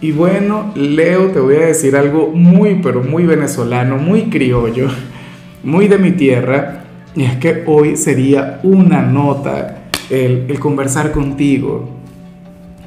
Y bueno, Leo, te voy a decir algo muy, pero muy venezolano, muy criollo, muy de mi tierra. Y es que hoy sería una nota el, conversar contigo.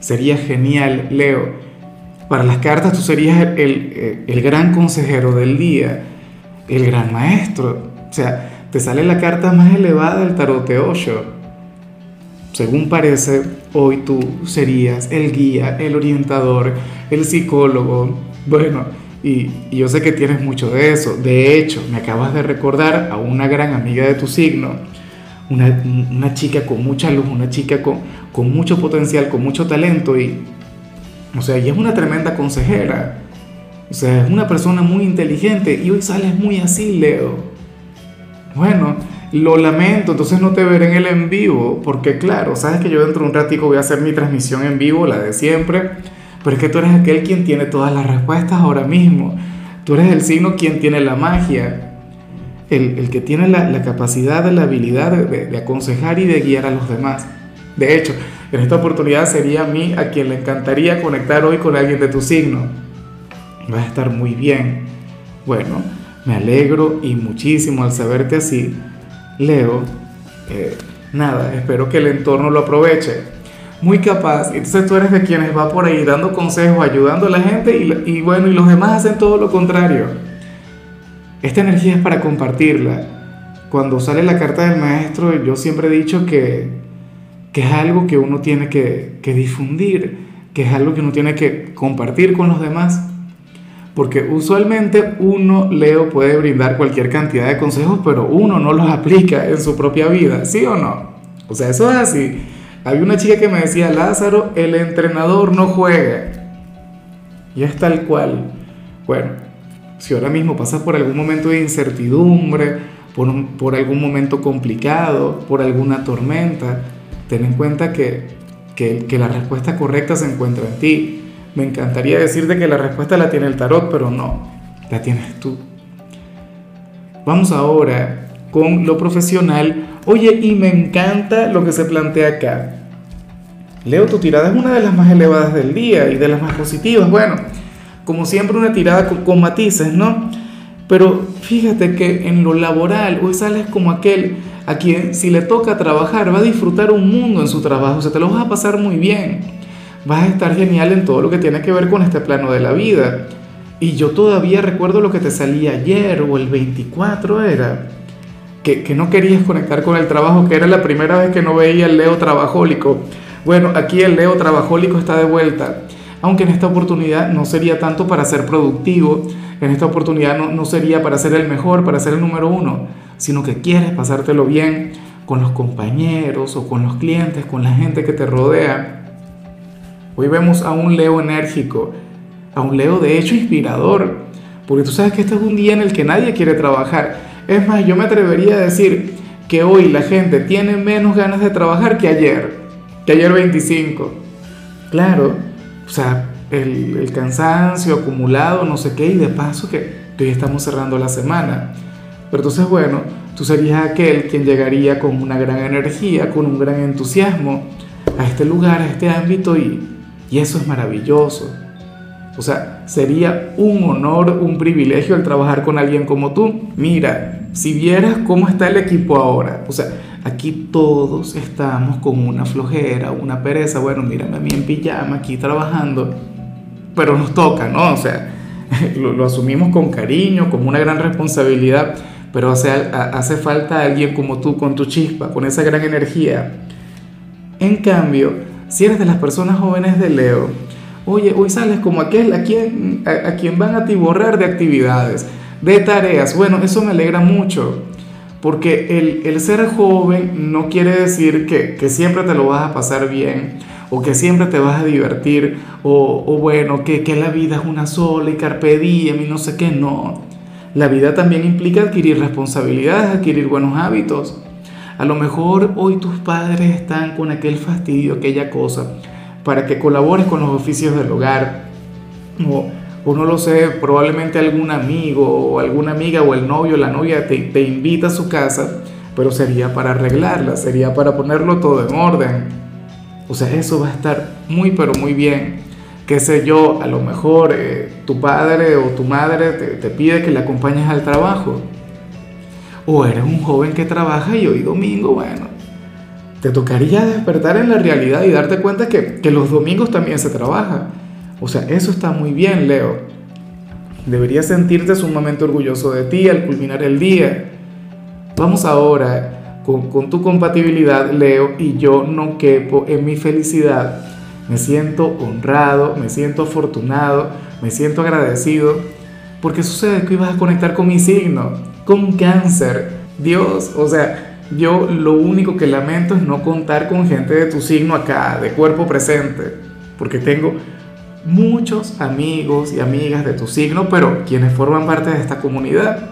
Sería genial, Leo. Para las cartas tú serías el, gran consejero del día, el gran maestro. O sea, te sale la carta más elevada del tarot de Osho según parece, hoy tú serías el guía, el orientador, el psicólogo. Bueno, y, yo sé que tienes mucho de eso. De hecho, me acabas de recordar a una gran amiga de tu signo, una, chica con mucha luz, una chica con, con mucho potencial, con mucho talento y, o sea, ella es una tremenda consejera. O sea, es una persona muy inteligente y hoy sales muy así, Leo. Bueno, lo lamento, entonces no te veré en el en vivo, porque claro, sabes que yo dentro de un ratico voy a hacer mi transmisión en vivo, la de siempre, pero es que tú eres aquel quien tiene todas las respuestas ahora mismo. Tú eres el signo quien tiene la magia, el, que tiene la, capacidad, la habilidad de, de, aconsejar y de guiar a los demás. De hecho, en esta oportunidad sería a mí a quien le encantaría conectar hoy con alguien de tu signo. Va a estar muy bien. Bueno, me alegro y muchísimo al saberte así Leo, eh, nada, espero que el entorno lo aproveche. Muy capaz, entonces tú eres de quienes va por ahí dando consejos, ayudando a la gente y, bueno, y los demás hacen todo lo contrario. Esta energía es para compartirla. Cuando sale la carta del maestro, yo siempre he dicho que, que es algo que uno tiene que, que difundir, que es algo que uno tiene que compartir con los demás. Porque usualmente uno, Leo, puede brindar cualquier cantidad de consejos, pero uno no los aplica en su propia vida, ¿sí o no? O sea, eso es así. Había una chica que me decía, Lázaro, el entrenador no juega. Y es tal cual. Bueno, si ahora mismo pasas por algún momento de incertidumbre, por, por algún momento complicado, por alguna tormenta, ten en cuenta que, que la respuesta correcta se encuentra en ti me encantaría decirte que la respuesta la tiene el tarot, pero no, la tienes tú. Vamos ahora con lo profesional. Oye, y me encanta lo que se plantea acá. Leo, tu tirada es una de las más elevadas del día y de las más positivas. Bueno, como siempre una tirada con, matices, ¿no? Pero fíjate que en lo laboral hoy sales como aquel a quien si le toca trabajar va a disfrutar un mundo en su trabajo, o sea, te lo vas a pasar muy bien vas a estar genial en todo lo que tiene que ver con este plano de la vida. Y yo todavía recuerdo lo que te salía ayer o el 24 era, que, que no querías conectar con el trabajo, que era la primera vez que no veía el Leo trabajólico. Bueno, aquí el Leo trabajólico está de vuelta, aunque en esta oportunidad no sería tanto para ser productivo, en esta oportunidad no, no sería para ser el mejor, para ser el número uno, sino que quieres pasártelo bien con los compañeros o con los clientes, con la gente que te rodea Hoy vemos a un Leo enérgico, a un Leo de hecho inspirador, porque tú sabes que este es un día en el que nadie quiere trabajar. Es más, yo me atrevería a decir que hoy la gente tiene menos ganas de trabajar que ayer, que ayer 25. Claro, o sea, el, cansancio acumulado, no sé qué, y de paso que hoy estamos cerrando la semana. Pero entonces, bueno, tú serías aquel quien llegaría con una gran energía, con un gran entusiasmo a este lugar, a este ámbito y, y eso es maravilloso. O sea, sería un honor, un privilegio el trabajar con alguien como tú. Mira, si vieras cómo está el equipo ahora, o sea, aquí todos estamos con una flojera, una pereza. Bueno, mírame a mí en pijama aquí trabajando, pero nos toca, ¿no? O sea, lo, asumimos con cariño, como una gran responsabilidad, pero hace, hace falta alguien como tú, con tu chispa, con esa gran energía. En cambio, si eres de las personas jóvenes de Leo, oye, hoy sales como aquel a quien, a, quien van a tiborrar de actividades, de tareas. Bueno, eso me alegra mucho, porque el, el ser joven no quiere decir que, que, siempre te lo vas a pasar bien, o que siempre te vas a divertir, o, o bueno, que, que la vida es una sola y carpe diem y no sé qué, no. La vida también implica adquirir responsabilidades, adquirir buenos hábitos. A lo mejor hoy tus padres están con aquel fastidio, aquella cosa, para que colabores con los oficios del hogar. O, o no lo sé, probablemente algún amigo o alguna amiga o el novio o la novia te, te invita a su casa, pero sería para arreglarla, sería para ponerlo todo en orden. O sea, eso va a estar muy, pero muy bien qué sé yo, a lo mejor eh, tu padre o tu madre te, pide que le acompañes al trabajo. O eres un joven que trabaja y hoy domingo, bueno, te tocaría despertar en la realidad y darte cuenta que, que los domingos también se trabaja. O sea, eso está muy bien, Leo. Deberías sentirte sumamente orgulloso de ti al culminar el día. Vamos ahora con, con tu compatibilidad, Leo, y yo no quepo en mi felicidad me siento honrado, me siento afortunado, me siento agradecido, porque sucede que ibas a conectar con mi signo, con cáncer. Dios, o sea, yo lo único que lamento es no contar con gente de tu signo acá, de cuerpo presente, porque tengo muchos amigos y amigas de tu signo, pero quienes forman parte de esta comunidad.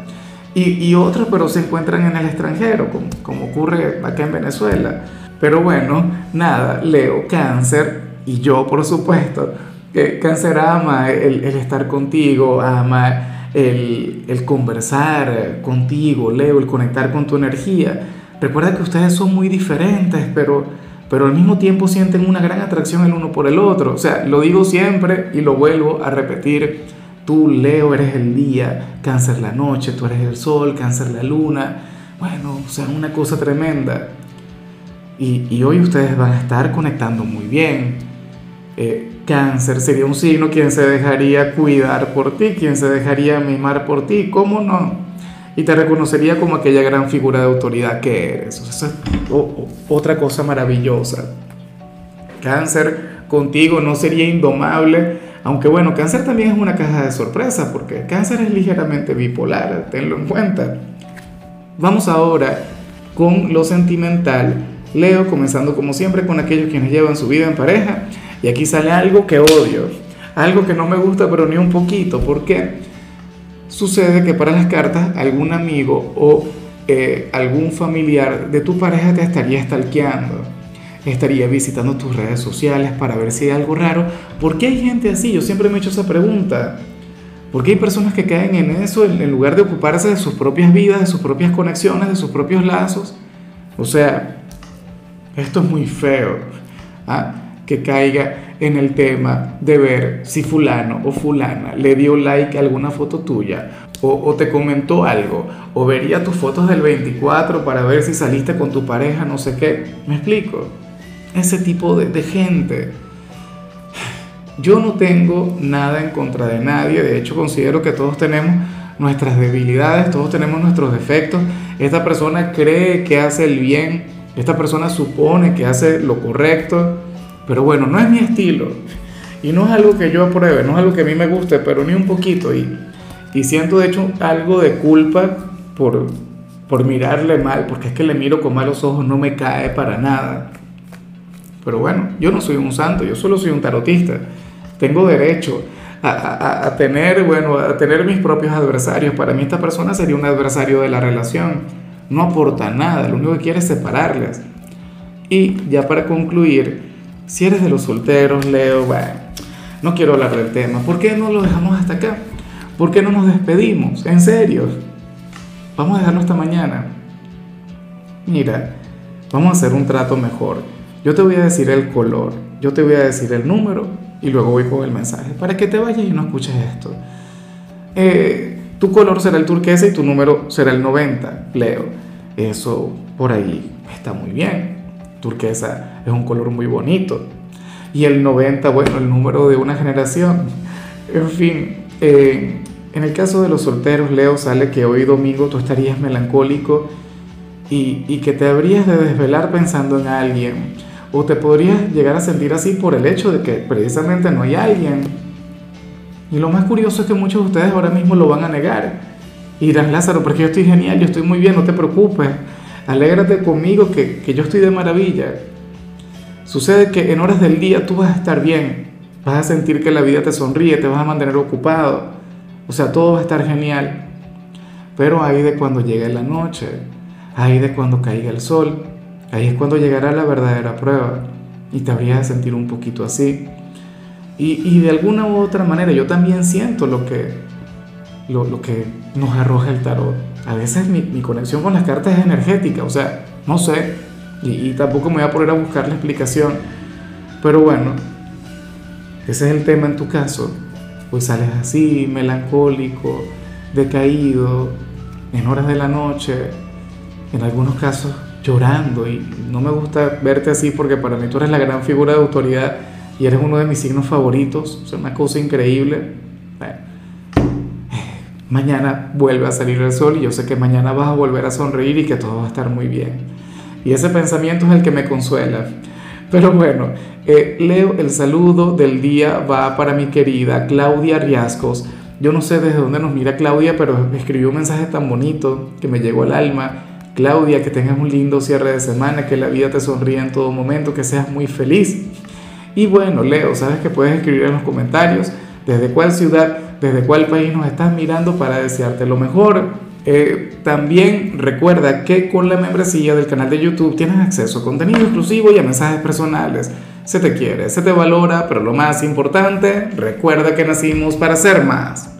Y, y otros, pero se encuentran en el extranjero, como, como ocurre acá en Venezuela. Pero bueno, nada, Leo, cáncer, y yo, por supuesto, que cáncer ama el, estar contigo, ama el, el, conversar contigo, Leo, el conectar con tu energía. Recuerda que ustedes son muy diferentes, pero, pero al mismo tiempo sienten una gran atracción el uno por el otro. O sea, lo digo siempre y lo vuelvo a repetir. Tú, Leo, eres el día, cáncer la noche, tú eres el sol, cáncer la luna. Bueno, o sea, una cosa tremenda. Y, y hoy ustedes van a estar conectando muy bien eh, cáncer sería un signo quien se dejaría cuidar por ti, quien se dejaría mimar por ti, ¿cómo no? Y te reconocería como aquella gran figura de autoridad que eres. O es otra cosa maravillosa. Cáncer contigo no sería indomable, aunque bueno, cáncer también es una caja de sorpresas, porque cáncer es ligeramente bipolar, tenlo en cuenta. Vamos ahora con lo sentimental. Leo, comenzando como siempre con aquellos quienes llevan su vida en pareja. Y aquí sale algo que odio, algo que no me gusta pero ni un poquito. ¿Por qué? Sucede que para las cartas algún amigo o eh, algún familiar de tu pareja te estaría stalkeando, estaría visitando tus redes sociales para ver si hay algo raro. ¿Por qué hay gente así? Yo siempre me he hecho esa pregunta. ¿Por qué hay personas que caen en eso en lugar de ocuparse de sus propias vidas, de sus propias conexiones, de sus propios lazos? O sea, esto es muy feo. ¿ah? Que caiga en el tema de ver si fulano o fulana le dio like a alguna foto tuya o, te comentó algo o vería tus fotos del 24 para ver si saliste con tu pareja, no sé qué. ¿Me explico? Ese tipo de, de gente. Yo no tengo nada en contra de nadie, de hecho considero que todos tenemos nuestras debilidades, todos tenemos nuestros defectos. Esta persona cree que hace el bien, esta persona supone que hace lo correcto, pero bueno, no es mi estilo. Y no es algo que yo apruebe, no es algo que a mí me guste, pero ni un poquito. Y, y siento de hecho algo de culpa por, por mirarle mal, porque es que le miro con malos ojos, no me cae para nada. Pero bueno, yo no soy un santo, yo solo soy un tarotista. Tengo derecho a, a, a, tener, bueno, a tener mis propios adversarios. Para mí esta persona sería un adversario de la relación. No aporta nada, lo único que quiere es separarles. Y ya para concluir, si eres de los solteros, Leo, bueno, no quiero hablar del tema. ¿Por qué no lo dejamos hasta acá? ¿Por qué no nos despedimos? En serio. Vamos a dejarlo hasta mañana. Mira, vamos a hacer un trato mejor. Yo te voy a decir el color, yo te voy a decir el número y luego voy con el mensaje para que te vayas y no escuches esto. Eh, tu color será el turquesa y tu número será el 90, Leo. Eso por ahí está muy bien turquesa es un color muy bonito. Y el 90, bueno, el número de una generación. En fin, eh, en el caso de los solteros, Leo, sale que hoy domingo tú estarías melancólico y, y que te habrías de desvelar pensando en alguien. O te podrías llegar a sentir así por el hecho de que precisamente no hay alguien. Y lo más curioso es que muchos de ustedes ahora mismo lo van a negar. Y Lázaro, porque yo estoy genial, yo estoy muy bien, no te preocupes alégrate conmigo que, yo estoy de maravilla. Sucede que en horas del día tú vas a estar bien, vas a sentir que la vida te sonríe, te vas a mantener ocupado, o sea, todo va a estar genial. pero ahí de cuando llegue la noche, ahí de cuando caiga el sol, ahí es cuando llegará la verdadera prueba y te habrías de sentir un poquito así. Y, y, de alguna u otra manera yo también siento lo que, lo, lo que nos arroja el tarot. A veces mi, mi, conexión con las cartas es energética, o sea, no sé, y, y tampoco me voy a poner a buscar la explicación, pero bueno, ese es el tema en tu caso, pues sales así, melancólico, decaído, en horas de la noche, en algunos casos llorando y no me gusta verte así porque para mí tú eres la gran figura de autoridad y eres uno de mis signos favoritos, es una cosa increíble. Mañana vuelve a salir el sol y yo sé que mañana vas a volver a sonreír y que todo va a estar muy bien. Y ese pensamiento es el que me consuela. Pero bueno, eh, Leo, el saludo del día va para mi querida Claudia Riascos. Yo no sé desde dónde nos mira Claudia, pero escribió un mensaje tan bonito que me llegó al alma. Claudia, que tengas un lindo cierre de semana, que la vida te sonríe en todo momento, que seas muy feliz. Y bueno, Leo, sabes que puedes escribir en los comentarios desde cuál ciudad, desde cuál país nos estás mirando para desearte lo mejor. Eh, también recuerda que con la membresía del canal de YouTube tienes acceso a contenido exclusivo y a mensajes personales. Se te quiere, se te valora, pero lo más importante, recuerda que nacimos para ser más.